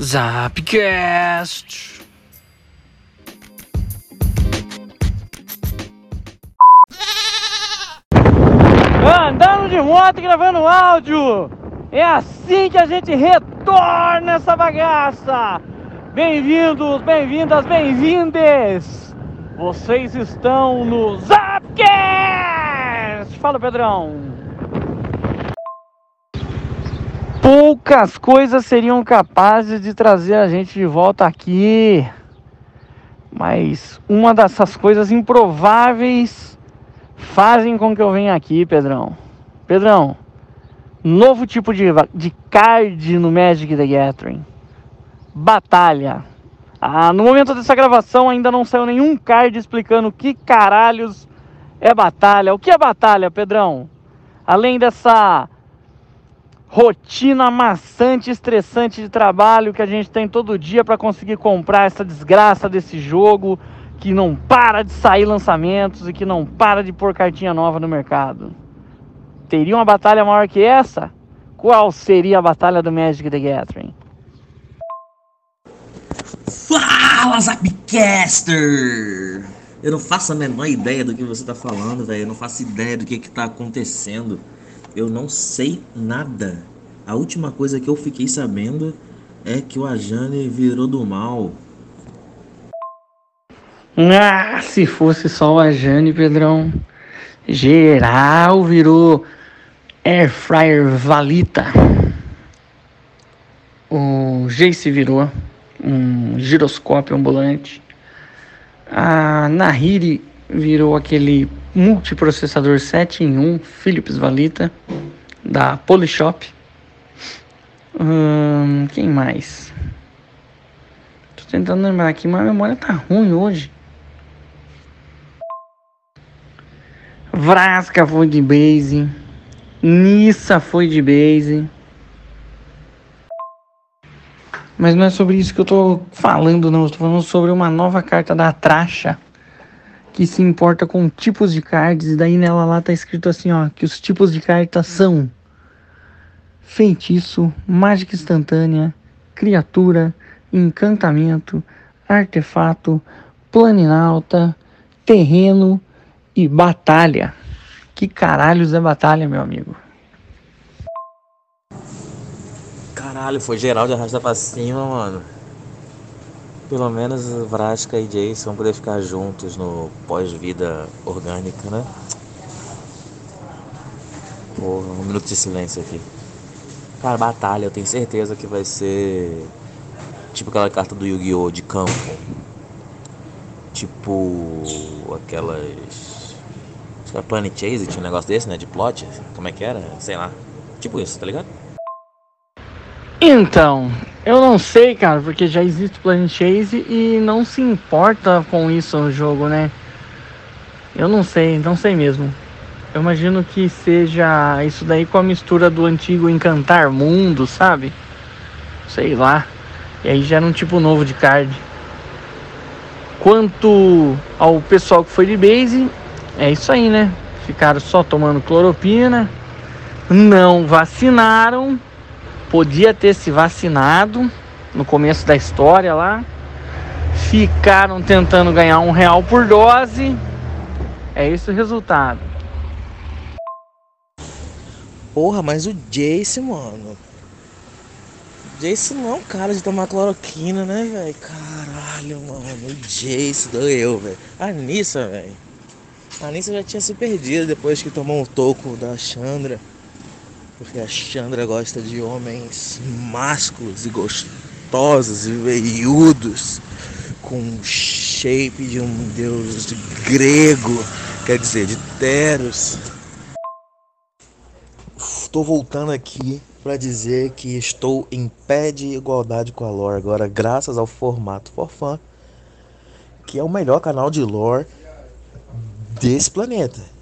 Zapcast. Andando de moto gravando áudio. É assim que a gente retorna essa bagaça. Bem-vindos, bem-vindas, bem-vindes. Vocês estão no Zapcast. Fala, Pedrão. Poucas coisas seriam capazes de trazer a gente de volta aqui. Mas uma dessas coisas improváveis fazem com que eu venha aqui, Pedrão. Pedrão, novo tipo de, de card no Magic the Gathering. Batalha. Ah, no momento dessa gravação ainda não saiu nenhum card explicando que caralhos é batalha. O que é batalha, Pedrão? Além dessa rotina maçante, estressante de trabalho que a gente tem todo dia para conseguir comprar essa desgraça desse jogo que não para de sair lançamentos e que não para de pôr cartinha nova no mercado. Teria uma batalha maior que essa? Qual seria a batalha do Magic the Gathering? Fala, Zapcaster! Eu não faço a menor ideia do que você tá falando, velho. Eu não faço ideia do que que tá acontecendo. Eu não sei nada. A última coisa que eu fiquei sabendo é que o Ajane virou do mal. Ah, se fosse só o Ajane, Pedrão. Geral virou Air Fryer Valita. O Jace virou um giroscópio ambulante. A Nahiri virou aquele multiprocessador 7 em 1 Philips Valita da Polishop. Hum, quem mais? Tô tentando lembrar aqui, mas a memória tá ruim hoje. Vrasca foi de base. Nissa foi de base. Mas não é sobre isso que eu tô falando, não. Eu tô falando sobre uma nova carta da Tracha que se importa com tipos de cards. E daí nela lá tá escrito assim, ó, que os tipos de cartas são feitiço, mágica instantânea, criatura, encantamento, artefato, planinalta, terreno e batalha. Que caralhos é batalha, meu amigo? Caralho, foi geral de arrasta pra cima, mano. Pelo menos Vraska e Jason vão poder ficar juntos no pós-vida orgânica, né? Porra, um minuto de silêncio aqui. Cara, batalha, eu tenho certeza que vai ser tipo aquela carta do Yu-Gi-Oh! de campo. Tipo aquelas. Acho que é Planet Chase, tinha um negócio desse, né? De plot. Como é que era? Sei lá. Tipo isso, tá ligado? Então, eu não sei, cara, porque já existe Planet Chase e não se importa com isso no jogo, né? Eu não sei, não sei mesmo. Eu imagino que seja isso daí com a mistura do antigo Encantar Mundo, sabe? Sei lá. E aí gera um tipo novo de card. Quanto ao pessoal que foi de base, é isso aí, né? Ficaram só tomando cloropina, não vacinaram podia ter se vacinado no começo da história lá. Ficaram tentando ganhar um real por dose. É esse o resultado. Porra, mas o Jace, mano. Jace não é um cara de tomar cloroquina, né, velho? Caralho, mano. O Jace doeu, velho. A Nissa, velho. A Nissa já tinha se perdido depois que tomou um toco da Chandra. Porque a Chandra gosta de homens másculos e gostosos e veiudos, com shape de um deus grego, quer dizer, de Teros. Estou voltando aqui para dizer que estou em pé de igualdade com a lore agora, graças ao formato for fun, que é o melhor canal de lore desse planeta.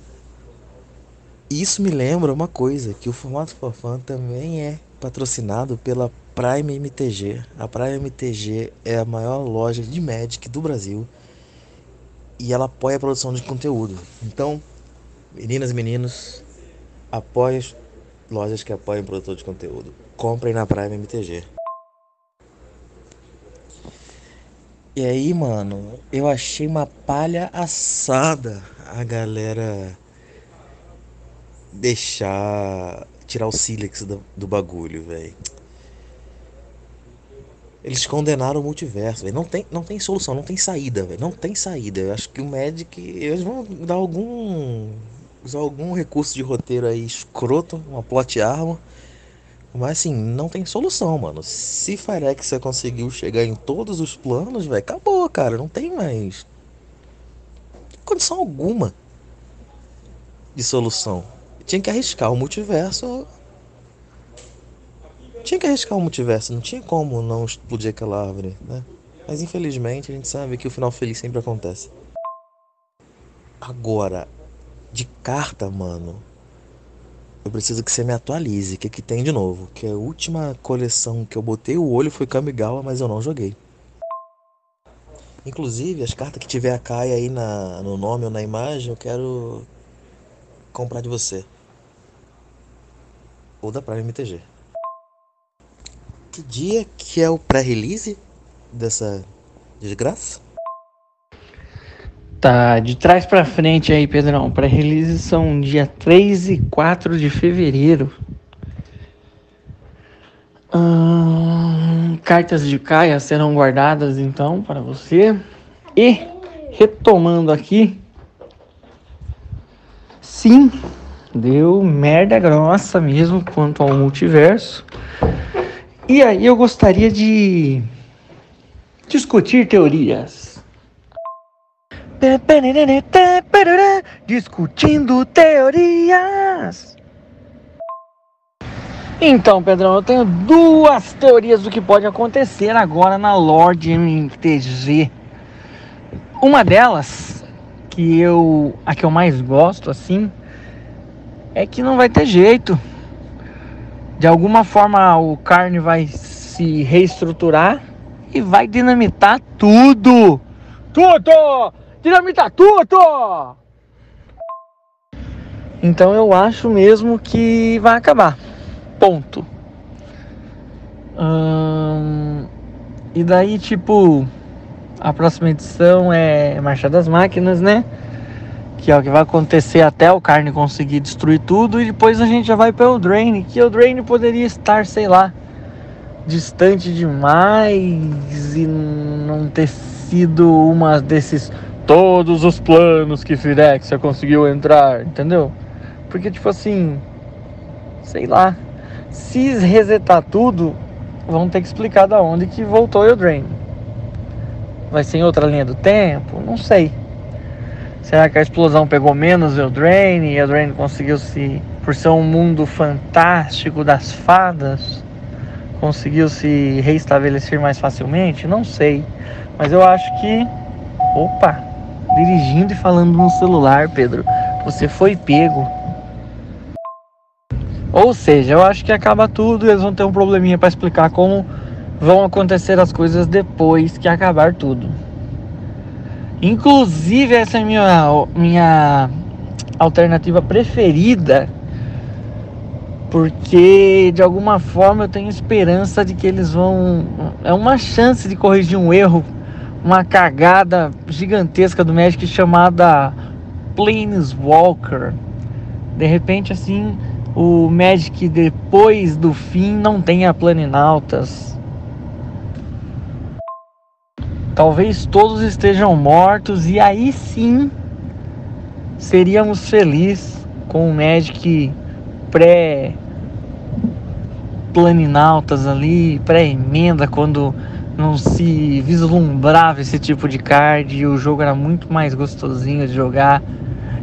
Isso me lembra uma coisa, que o formato Fofan também é patrocinado pela Prime MTG. A Prime MTG é a maior loja de Magic do Brasil e ela apoia a produção de conteúdo. Então, meninas e meninos, apoiem lojas que apoiam produtor de conteúdo. Comprem na Prime MTG. E aí, mano, eu achei uma palha assada a galera deixar tirar o sílex do, do bagulho, velho. Eles condenaram o multiverso, velho. Não tem, não tem solução, não tem saída, velho. Não tem saída. Eu acho que o Magic. Eles vão dar algum. Usar algum recurso de roteiro aí escroto, uma plot arma. Mas assim, não tem solução, mano. Se Firex conseguiu chegar em todos os planos, velho, acabou, cara. Não tem mais. condição alguma de solução. Tinha que arriscar o multiverso tinha que arriscar o multiverso, não tinha como não explodir aquela árvore, né? Mas infelizmente a gente sabe que o final feliz sempre acontece. Agora, de carta, mano, eu preciso que você me atualize. O que, que tem de novo? Que a última coleção que eu botei o olho foi Kamigawa, mas eu não joguei. Inclusive, as cartas que tiver a Kai aí na, no nome ou na imagem, eu quero comprar de você. Ou da Prime MTG. Que dia que é o pré-release dessa desgraça? Tá, de trás para frente aí, Pedrão. Pré-release são dia 3 e 4 de fevereiro. Hum, cartas de Caia serão guardadas então para você. E retomando aqui, sim, deu merda grossa mesmo quanto ao multiverso. E aí eu gostaria de discutir teorias. Discutindo teorias. Então, Pedrão, eu tenho duas teorias do que pode acontecer agora na Lord MTG. Uma delas, que eu a que eu mais gosto assim, é que não vai ter jeito de alguma forma o carne vai se reestruturar e vai dinamitar tudo. Tudo! Dinamitar tudo! Então eu acho mesmo que vai acabar. Ponto. Hum, e daí, tipo, a próxima edição é Marcha das Máquinas, né? Que é o que vai acontecer até o Carne conseguir destruir tudo e depois a gente já vai para o Drain, que o Drain poderia estar, sei lá, distante demais e não ter sido uma desses todos os planos que Firexia conseguiu entrar, entendeu? Porque tipo assim, sei lá, se resetar tudo, vão ter que explicar da onde que voltou o Drain. Vai ser em outra linha do tempo? Não sei. Será que a explosão pegou menos Eldraine e Eldraine conseguiu se, por ser um mundo fantástico das fadas, conseguiu se reestabelecer mais facilmente? Não sei. Mas eu acho que. Opa! Dirigindo e falando no celular, Pedro. Você foi pego. Ou seja, eu acho que acaba tudo e eles vão ter um probleminha para explicar como vão acontecer as coisas depois que acabar tudo. Inclusive, essa é minha, minha alternativa preferida, porque de alguma forma eu tenho esperança de que eles vão. É uma chance de corrigir um erro, uma cagada gigantesca do Magic chamada Planeswalker. De repente, assim, o Magic depois do fim não tenha Planinautas Talvez todos estejam mortos e aí sim seríamos felizes com o Magic pré planinautas ali, pré-emenda, quando não se vislumbrava esse tipo de card e o jogo era muito mais gostosinho de jogar.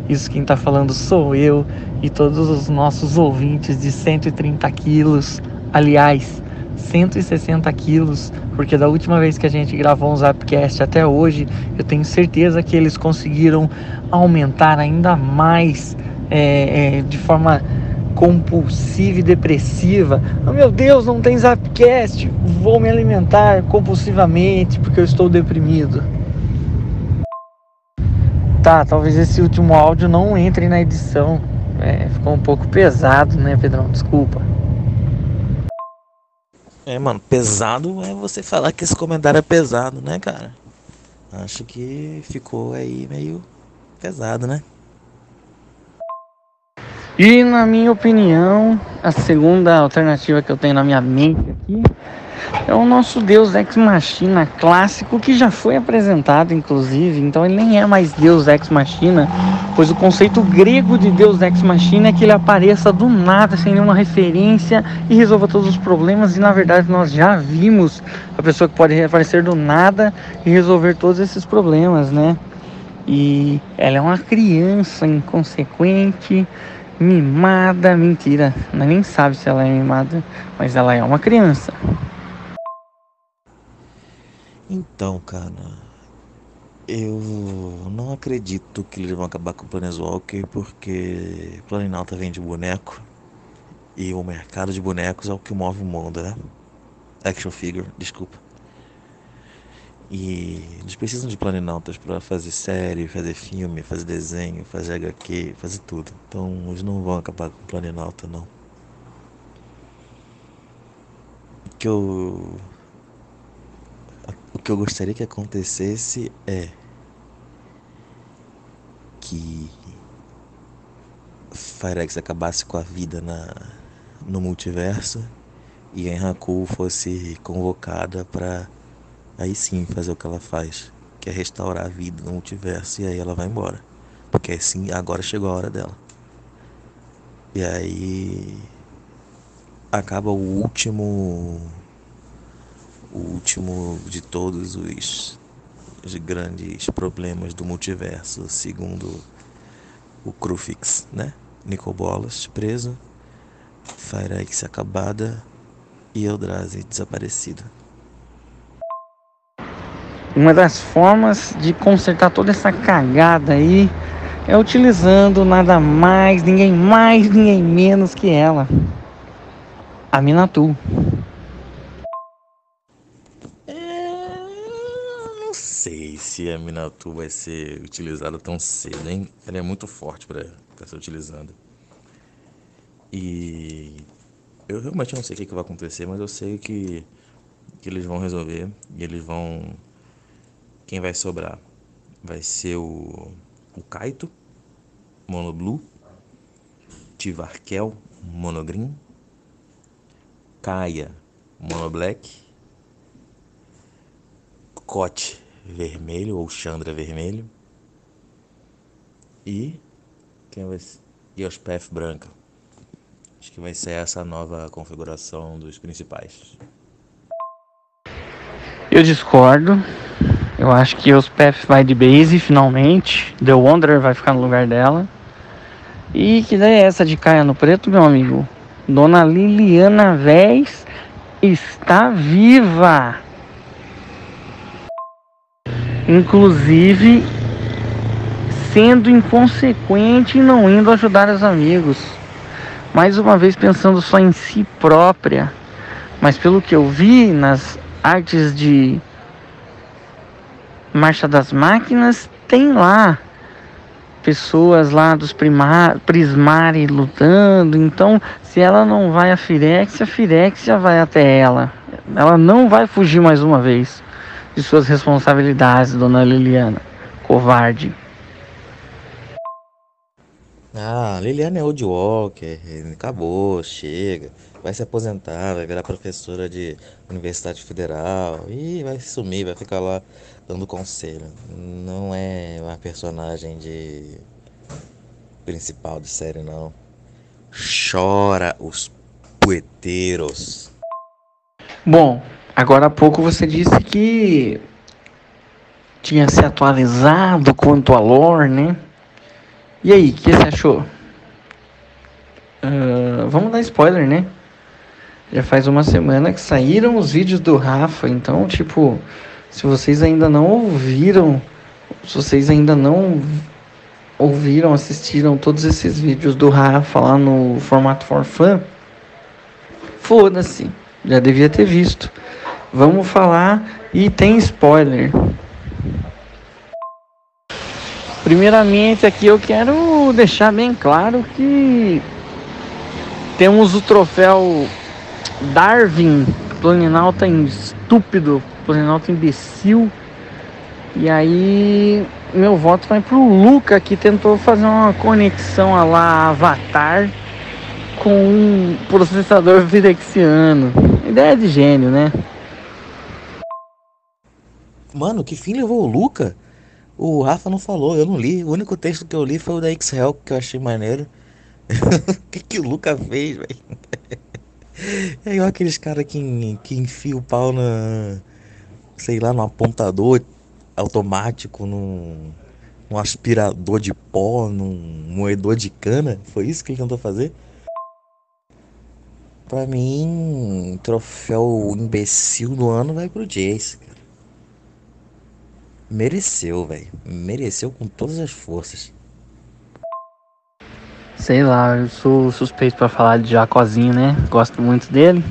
Isso quem tá falando sou eu e todos os nossos ouvintes de 130 quilos. Aliás, 160 quilos, porque da última vez que a gente gravou um Zapcast até hoje, eu tenho certeza que eles conseguiram aumentar ainda mais é, é, de forma compulsiva e depressiva. Oh, meu Deus, não tem Zapcast, vou me alimentar compulsivamente porque eu estou deprimido. Tá, talvez esse último áudio não entre na edição. É, ficou um pouco pesado, né, Pedrão? Desculpa. É, mano, pesado é você falar que esse comentário é pesado, né, cara? acho que ficou aí meio pesado, né? E na minha opinião, a segunda alternativa que eu tenho na minha mente aqui é o nosso Deus Ex Machina clássico que já foi apresentado, inclusive. Então ele nem é mais Deus Ex Machina, pois o conceito grego de Deus Ex Machina é que ele apareça do nada, sem nenhuma referência e resolva todos os problemas. E na verdade nós já vimos a pessoa que pode aparecer do nada e resolver todos esses problemas, né? E ela é uma criança inconsequente mimada, mentira, ela nem sabe se ela é mimada, mas ela é uma criança. Então, cara, eu não acredito que eles vão acabar com o Planeswalker porque Planinalta vende boneco e o mercado de bonecos é o que move o mundo, né? Action figure, desculpa. E eles precisam de planinautas para fazer série, fazer filme, fazer desenho, fazer HQ, fazer tudo. Então eles não vão acabar com planinauta, não. O que eu. O que eu gostaria que acontecesse é. Que. Firex acabasse com a vida na, no multiverso e a Enraku fosse convocada para aí sim fazer o que ela faz, que é restaurar a vida no multiverso e aí ela vai embora. Porque assim, agora chegou a hora dela. E aí acaba o último o último de todos os, os grandes problemas do multiverso, segundo o Crufix, né? Nicobolas preso, Firex acabada e Eldrazi desaparecida. Uma das formas de consertar toda essa cagada aí é utilizando nada mais, ninguém mais, ninguém menos que ela. A Minatu. É, sei se a Minatu vai ser utilizada tão cedo, hein? Ela é muito forte para ser utilizada. E eu realmente não sei o que, que vai acontecer, mas eu sei que, que eles vão resolver e eles vão quem vai sobrar vai ser o, o Kaito, Mono Blue, Tivarkel, Mono Green, Kaia, Mono Black, Cote vermelho ou Chandra vermelho e quem vai ser? Yospef branca. Acho que vai ser essa nova configuração dos principais. Eu discordo. Eu acho que os Path vai de base finalmente. The Wanderer vai ficar no lugar dela. E que daí é essa de caia no preto, meu amigo? Dona Liliana Vez está viva. Inclusive sendo inconsequente e não indo ajudar os amigos. Mais uma vez pensando só em si própria. Mas pelo que eu vi nas artes de Marcha das Máquinas, tem lá pessoas lá dos primar, Prismari lutando. Então, se ela não vai a Firex, a Firex já vai até ela. Ela não vai fugir mais uma vez de suas responsabilidades, dona Liliana. Covarde. Ah, Liliana é old walker, acabou, chega vai se aposentar, vai virar professora de Universidade Federal e vai sumir, vai ficar lá dando conselho. Não é uma personagem de principal de série não. Chora os poeteiros. Bom, agora há pouco você disse que tinha se atualizado quanto a lore, né? E aí, o que você achou? Uh, vamos dar spoiler, né? Já faz uma semana que saíram os vídeos do Rafa, então, tipo, se vocês ainda não ouviram, se vocês ainda não ouviram, assistiram todos esses vídeos do Rafa lá no formato for fun, foda-se, já devia ter visto. Vamos falar e tem spoiler. Primeiramente aqui eu quero deixar bem claro que temos o troféu Darwin, Planinauta estúpido, Planinauta imbecil, E aí, meu voto vai pro Luca, que tentou fazer uma conexão a lá Avatar com um processador virexiano. Ideia de gênio, né? Mano, que fim levou o Luca? O Rafa não falou, eu não li. O único texto que eu li foi o da X-Hell, que eu achei maneiro. O que, que o Luca fez, velho? É igual aqueles caras que, que enfia o pau na. Sei lá, no apontador automático, num, num aspirador de pó, num moedor de cana. Foi isso que ele tentou fazer? Pra mim, troféu imbecil do ano vai pro Jace, cara. Mereceu, velho. Mereceu com todas as forças. Sei lá, eu sou suspeito para falar de Jacozinho, né? Gosto muito dele.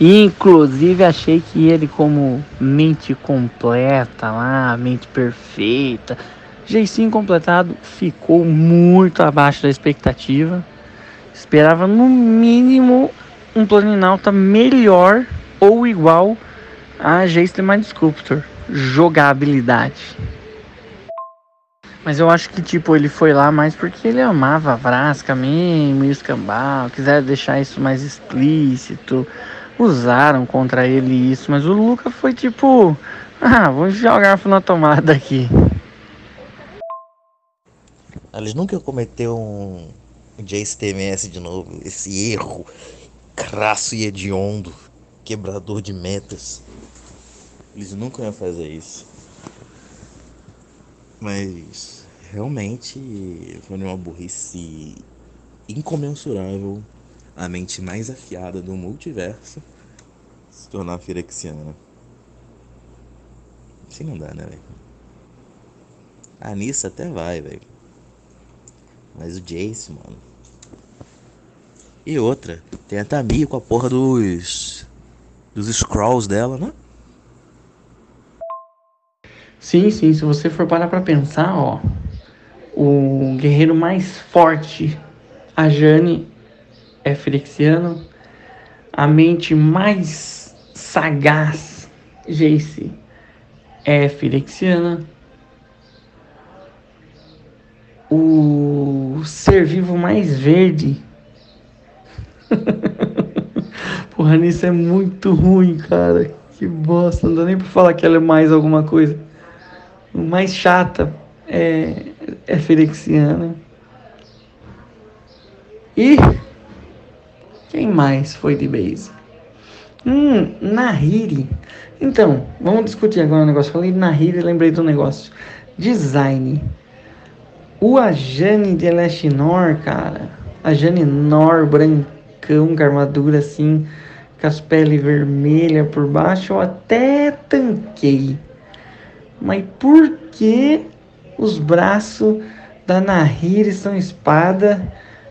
Inclusive achei que ele como mente completa lá, mente perfeita, jeitinho completado, ficou muito abaixo da expectativa. Esperava no mínimo um Planinauta melhor ou igual a Jace Mind Sculptor. Jogabilidade. Mas eu acho que, tipo, ele foi lá mais porque ele amava a Vrasca mesmo e o escambau, quiser deixar isso mais explícito. Usaram contra ele isso, mas o Luca foi tipo, ah, vamos jogar na tomada aqui. Eles nunca cometeu um Jace TMS de novo, esse erro crasso e hediondo, quebrador de metas. Eles nunca iam fazer isso. Mas realmente foi uma burrice incomensurável a mente mais afiada do multiverso se tornar firexiana. Assim não dá, né, velho? A Nissa até vai, velho. Mas o Jace, mano. E outra, tem a Tamir com a porra dos. dos scrolls dela, né? Sim, sim, se você for parar pra pensar, ó. O guerreiro mais forte, a Jane, é Frixiano. A mente mais sagaz, Jace, é Firexiana. O ser vivo mais verde. Porra, nisso é muito ruim, cara. Que bosta. Não dá nem pra falar que ela é mais alguma coisa mais chata é, é Ferexiana. E quem mais foi de base? Hum, Nahiri. Então, vamos discutir agora um negócio. Falei Nahiri, lembrei do negócio. Design. O Ajane de Elestinor, cara. Ajane Nor, brancão, com armadura assim, com as peles vermelhas por baixo, eu até tanquei. Mas por que os braços da Nahiri são espada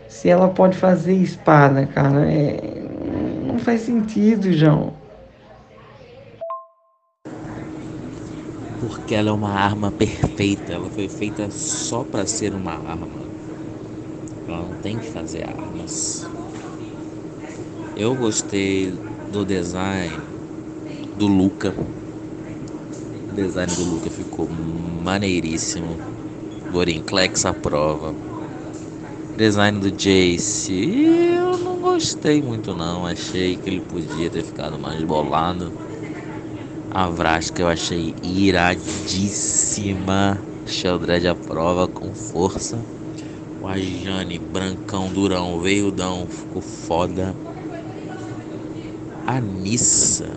se ela pode fazer espada, cara? É... Não faz sentido, João. Porque ela é uma arma perfeita. Ela foi feita só para ser uma arma. Ela não tem que fazer armas. Eu gostei do design do Luca o design do Luca ficou maneiríssimo. Gorinclex aprova. Design do Jace, eu não gostei muito não. Achei que ele podia ter ficado mais bolado. A Vrasca eu achei iradíssima. Sheldred aprova com força. O Ajane, brancão, durão, veiudão, ficou foda. A Nissa,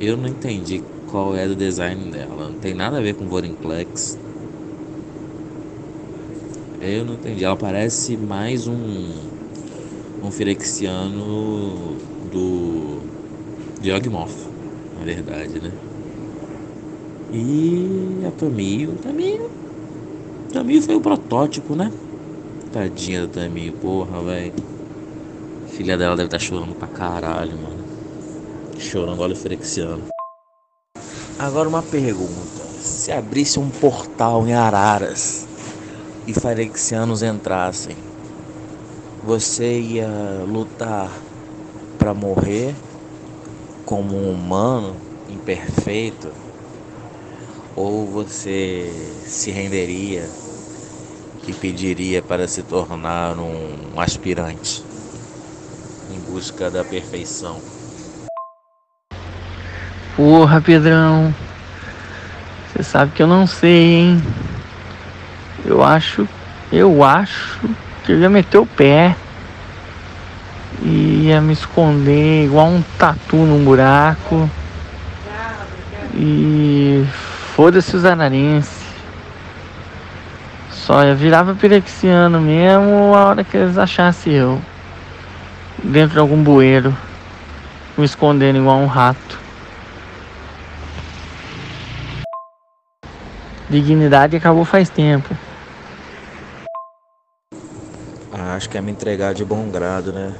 eu não entendi qual é do design dela. Não tem nada a ver com Vorinclex. Eu não entendi. Ela parece mais um um Firexiano do de na verdade, né? E a Tamio, Tamio, Tamio foi o protótipo, né? Tadinha da Tamio, porra, velho. Filha dela deve estar tá chorando pra caralho, mano. Chorando, olha o Firexiano. Agora uma pergunta. Se abrisse um portal em Araras e Farexianos entrassem, você ia lutar para morrer como um humano imperfeito? Ou você se renderia e pediria para se tornar um aspirante em busca da perfeição? Porra, Pedrão. Você sabe que eu não sei, hein? Eu acho, eu acho que eu ia meter o pé e ia me esconder igual um tatu num buraco. E foda-se os anarenses. Só eu virava pirexiano mesmo a hora que eles achassem eu. Dentro de algum bueiro. Me escondendo igual um rato. Dignidade acabou faz tempo. Acho que é me entregar de bom grado, né?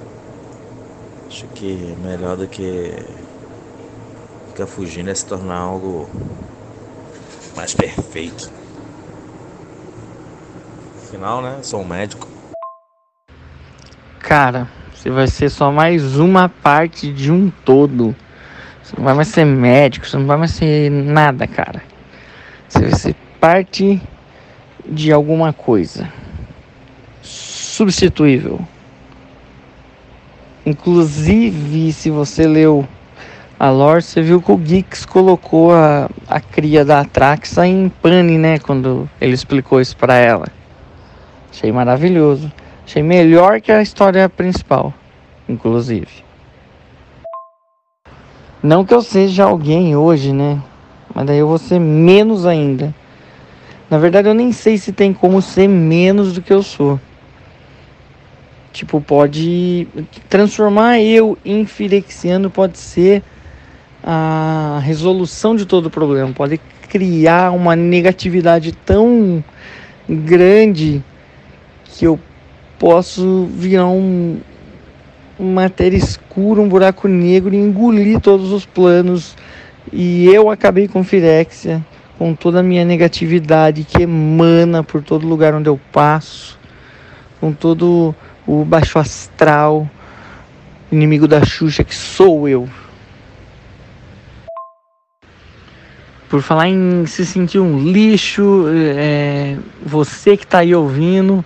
Acho que melhor do que ficar fugindo é se tornar algo mais perfeito. Afinal, né? Sou um médico. Cara, você vai ser só mais uma parte de um todo. Você não vai mais ser médico, você não vai mais ser nada, cara. Você vai ser parte de alguma coisa substituível. Inclusive, se você leu a lore, você viu que o Geeks colocou a, a cria da Atraxa em pane, né? Quando ele explicou isso para ela. Achei maravilhoso. Achei melhor que a história principal, inclusive. Não que eu seja alguém hoje, né? Mas daí eu vou ser menos ainda. Na verdade, eu nem sei se tem como ser menos do que eu sou. Tipo, pode transformar eu em Firexiano pode ser a resolução de todo o problema, pode criar uma negatividade tão grande que eu posso virar um uma matéria escura, um buraco negro e engolir todos os planos. E eu acabei com Firexia, com toda a minha negatividade que emana por todo lugar onde eu passo, com todo o baixo astral, inimigo da Xuxa, que sou eu. Por falar em se sentir um lixo, é, você que está aí ouvindo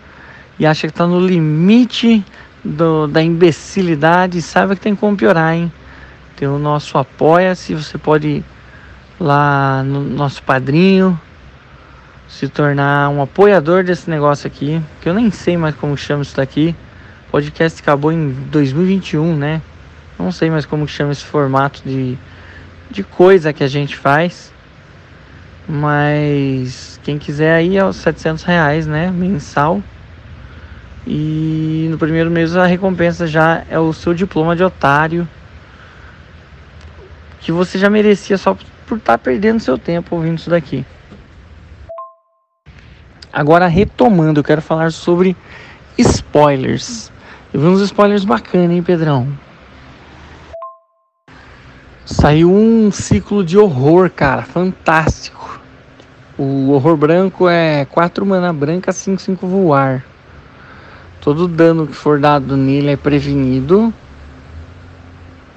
e acha que está no limite do, da imbecilidade, saiba que tem como piorar, hein? Tem o nosso Apoia-se, você pode ir lá no nosso padrinho, se tornar um apoiador desse negócio aqui, que eu nem sei mais como chama isso daqui. O podcast acabou em 2021, né? Não sei mais como chama esse formato de, de coisa que a gente faz. Mas quem quiser aí é os 700 reais, né? Mensal. E no primeiro mês a recompensa já é o seu diploma de otário. Que você já merecia só por estar tá perdendo seu tempo ouvindo isso daqui. Agora retomando, eu quero falar sobre spoilers. Eu vi uns spoilers bacanas, hein, Pedrão? Saiu um ciclo de horror, cara, fantástico. O horror branco é 4 mana branca, 5, 5 voar. Todo dano que for dado nele é prevenido.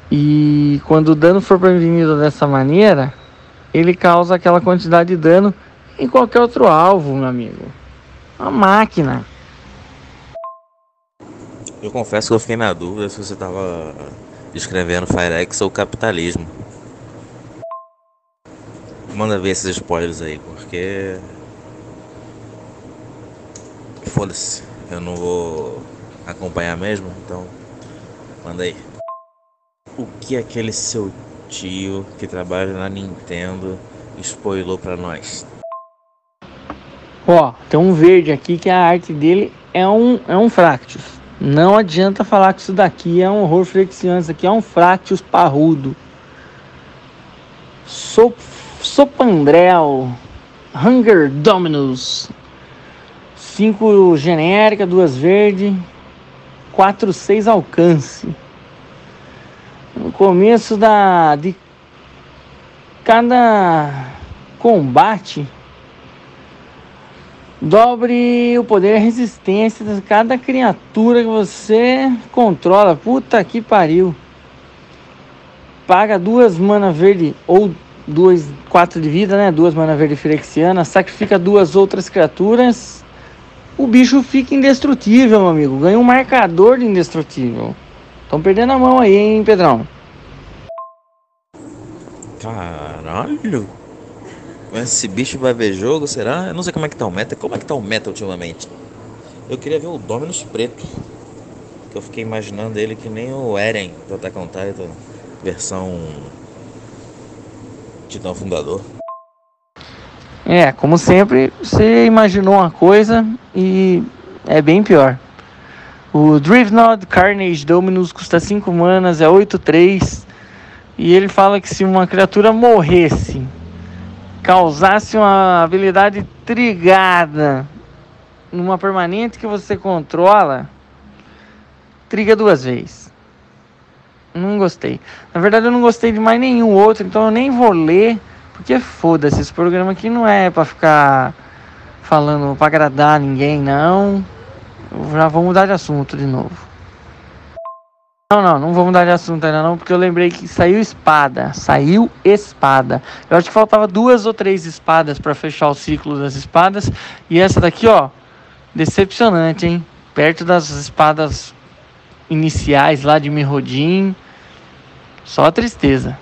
E quando o dano for prevenido dessa maneira, ele causa aquela quantidade de dano em qualquer outro alvo, meu amigo. Uma máquina. Eu confesso que eu fiquei na dúvida se você estava escrevendo Firex ou capitalismo. Manda ver esses spoilers aí, porque. Foda-se, eu não vou acompanhar mesmo, então. Manda aí. O que aquele seu tio que trabalha na Nintendo spoilou pra nós? Ó, tem um verde aqui que a arte dele é um, é um Fractus. Não adianta falar que isso daqui é um horror flexiano, isso aqui é um Fractus parrudo. Sop, Sopandrel, Hunger Dominus, 5 genérica, duas verde, 4, 6 alcance. No começo da de cada combate Dobre o poder e a resistência de cada criatura que você controla. Puta que pariu. Paga duas mana verde ou duas, quatro de vida, né? Duas mana verde firexiana, sacrifica duas outras criaturas. O bicho fica indestrutível, meu amigo. Ganha um marcador de indestrutível. Estão perdendo a mão aí, hein, Pedrão? Caralho. Esse bicho vai ver jogo, será? Eu não sei como é que tá o meta. Como é que tá o meta ultimamente? Eu queria ver o Dominus preto. Que eu fiquei imaginando ele que nem o Eren do Attack on Titan. Versão... Titã Fundador. É, como sempre, você imaginou uma coisa e é bem pior. O Drivnod Carnage Dominus custa 5 manas, é 8-3. E ele fala que se uma criatura morresse, causasse uma habilidade trigada numa permanente que você controla, triga duas vezes. Não gostei. Na verdade, eu não gostei de mais nenhum outro, então eu nem vou ler, porque foda-se. Esse programa aqui não é pra ficar falando pra agradar ninguém, não. Eu já vou mudar de assunto de novo. Não, não, não vou mudar de assunto ainda não, porque eu lembrei que saiu espada. Saiu espada. Eu acho que faltava duas ou três espadas para fechar o ciclo das espadas. E essa daqui, ó, decepcionante, hein? Perto das espadas iniciais lá de Mirrodin. Só tristeza.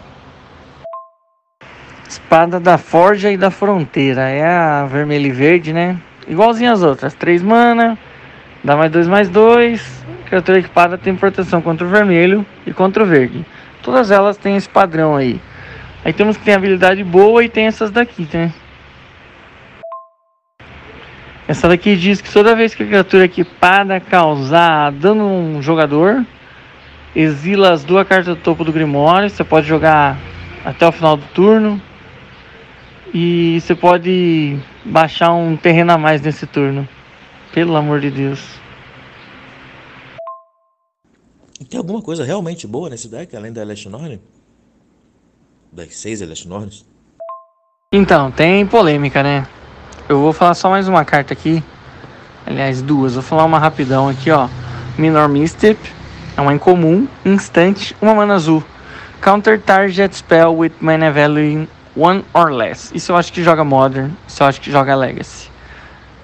Espada da Forja e da Fronteira. É a vermelha e verde, né? Igualzinha as outras. Três mana. Dá mais dois, mais dois criatura equipada tem proteção contra o vermelho e contra o verde. Todas elas têm esse padrão aí. Aí temos que tem habilidade boa e tem essas daqui, né? Essa daqui diz que toda vez que a criatura equipada causar dano a um jogador, exila as duas cartas do topo do Grimório. Você pode jogar até o final do turno. E você pode baixar um terreno a mais nesse turno. Pelo amor de Deus. Tem alguma coisa realmente boa nesse deck, além da Elashnorn? Das seis Elashnorns? Então, tem polêmica, né? Eu vou falar só mais uma carta aqui. Aliás, duas. Vou falar uma rapidão aqui, ó. Minor Mistip. É uma incomum. Instante. Uma mana azul. Counter target spell with mana value one or less. Isso eu acho que joga Modern. Isso eu acho que joga Legacy.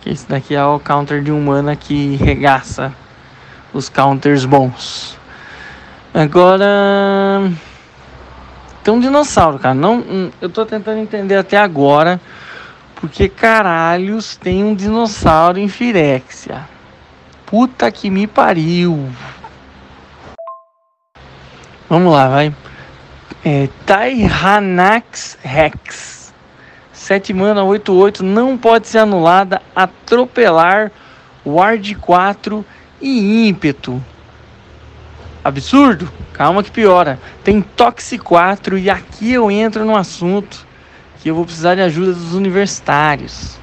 Esse daqui é o counter de um mana que regaça os counters bons. Agora. Tem um dinossauro, cara. Não, eu tô tentando entender até agora. Porque caralhos tem um dinossauro em Firexia. Puta que me pariu. Vamos lá, vai. É, Tyrannax Rex. 7 mana, 8-8. Não pode ser anulada. Atropelar. Ward 4 e ímpeto. Absurdo? Calma que piora. Tem Toxi 4 e aqui eu entro no assunto que eu vou precisar de ajuda dos universitários.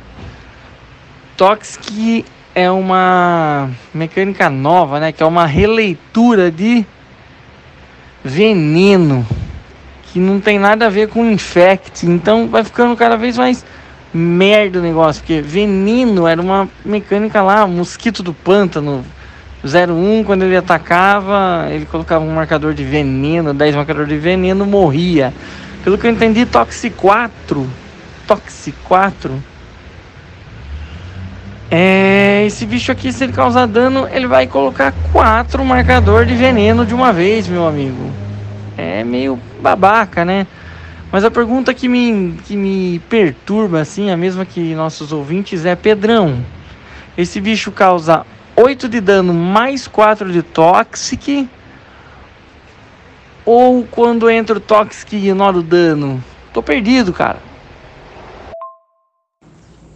Toxic é uma mecânica nova, né? Que é uma releitura de veneno que não tem nada a ver com infect. Então vai ficando cada vez mais merda o negócio, porque veneno era uma mecânica lá, mosquito do pântano 01, quando ele atacava, ele colocava um marcador de veneno, 10 marcador de veneno, morria. Pelo que eu entendi, Toxi 4. Toxi 4. É, esse bicho aqui, se ele causar dano, ele vai colocar 4 marcador de veneno de uma vez, meu amigo. É meio babaca, né? Mas a pergunta que me, que me perturba, assim, a mesma que nossos ouvintes, é: Pedrão, esse bicho causa 8 de dano mais 4 de Toxic. Ou quando entra o Toxic ignora o dano. Tô perdido, cara.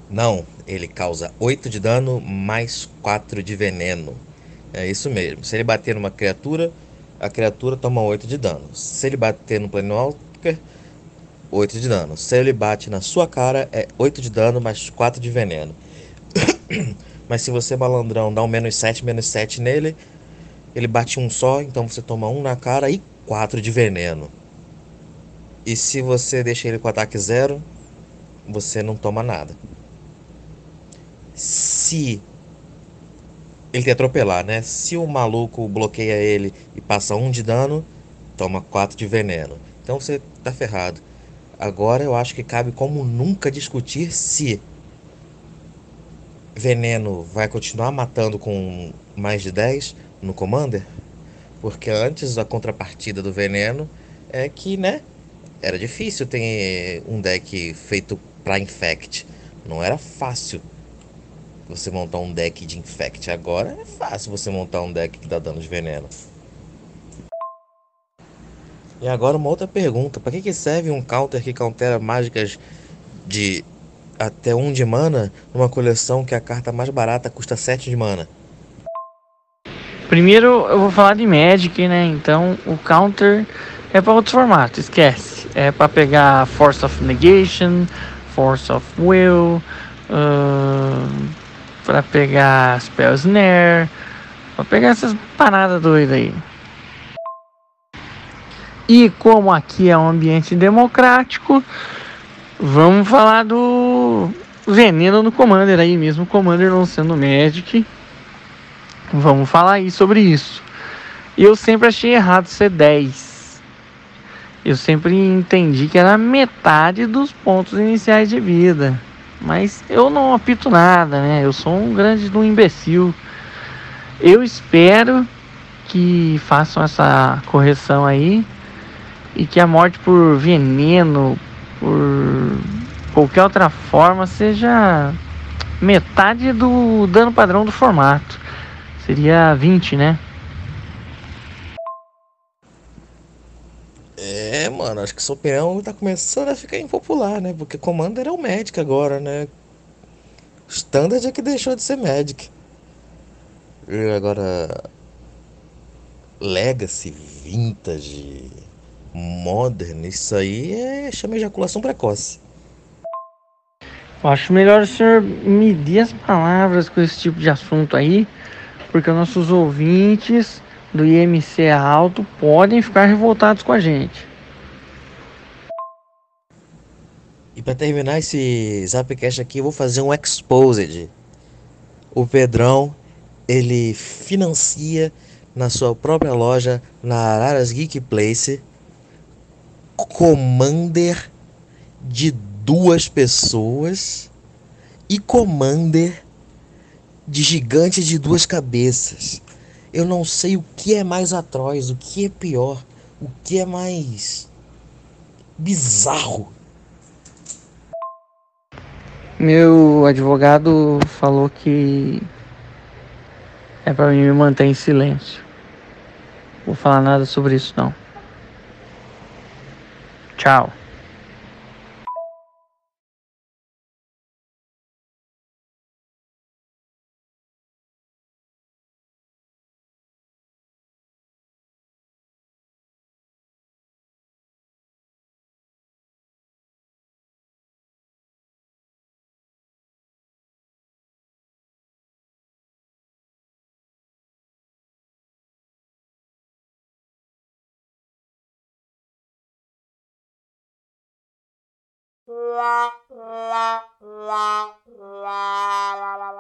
Não, ele causa 8 de dano mais 4 de veneno. É isso mesmo. Se ele bater numa criatura, a criatura toma 8 de dano. Se ele bater no Planewalker, 8 de dano. Se ele bate na sua cara, é 8 de dano mais 4 de veneno. Mas se você, malandrão, dá um menos 7, menos 7 nele, ele bate um só, então você toma um na cara e 4 de veneno. E se você deixa ele com ataque zero, você não toma nada. Se ele te atropelar, né? Se o maluco bloqueia ele e passa um de dano, toma 4 de veneno. Então você tá ferrado. Agora eu acho que cabe como nunca discutir se Veneno vai continuar matando com mais de 10 no Commander, porque antes a contrapartida do Veneno é que, né, era difícil ter um deck feito para Infect. Não era fácil você montar um deck de Infect. Agora é fácil você montar um deck que dá dano de veneno. E agora uma outra pergunta: para que, que serve um counter que countera mágicas de até 1 de mana numa coleção que a carta mais barata custa 7 de mana? Primeiro eu vou falar de Magic, né? Então o counter é para outros formatos, esquece. É para pegar Force of Negation, Force of Will, uh, para pegar Spell Snare, para pegar essas paradas doidas aí. E como aqui é um ambiente democrático, vamos falar do veneno no Commander aí mesmo, Commander não sendo Magic. Vamos falar aí sobre isso. Eu sempre achei errado ser 10. Eu sempre entendi que era metade dos pontos iniciais de vida. Mas eu não apito nada, né? Eu sou um grande um imbecil. Eu espero que façam essa correção aí e que a morte por veneno, por qualquer outra forma, seja metade do dano padrão do formato. Seria 20, né? É, mano, acho que sua opinião tá começando a ficar impopular, né? Porque Commander é o Magic agora, né? Standard é que deixou de ser Magic. E agora. Legacy, Vintage, Modern, isso aí é chama ejaculação precoce. Acho melhor o senhor medir as palavras com esse tipo de assunto aí, porque nossos ouvintes do IMC alto podem ficar revoltados com a gente. E para terminar esse Zapcast aqui, eu vou fazer um exposed. O Pedrão, ele financia na sua própria loja na Araras Geek Place Commander de duas pessoas e Commander de gigante de duas cabeças. Eu não sei o que é mais atroz, o que é pior, o que é mais bizarro. Meu advogado falou que é para mim me manter em silêncio. Vou falar nada sobre isso não. Tchau. La la la la la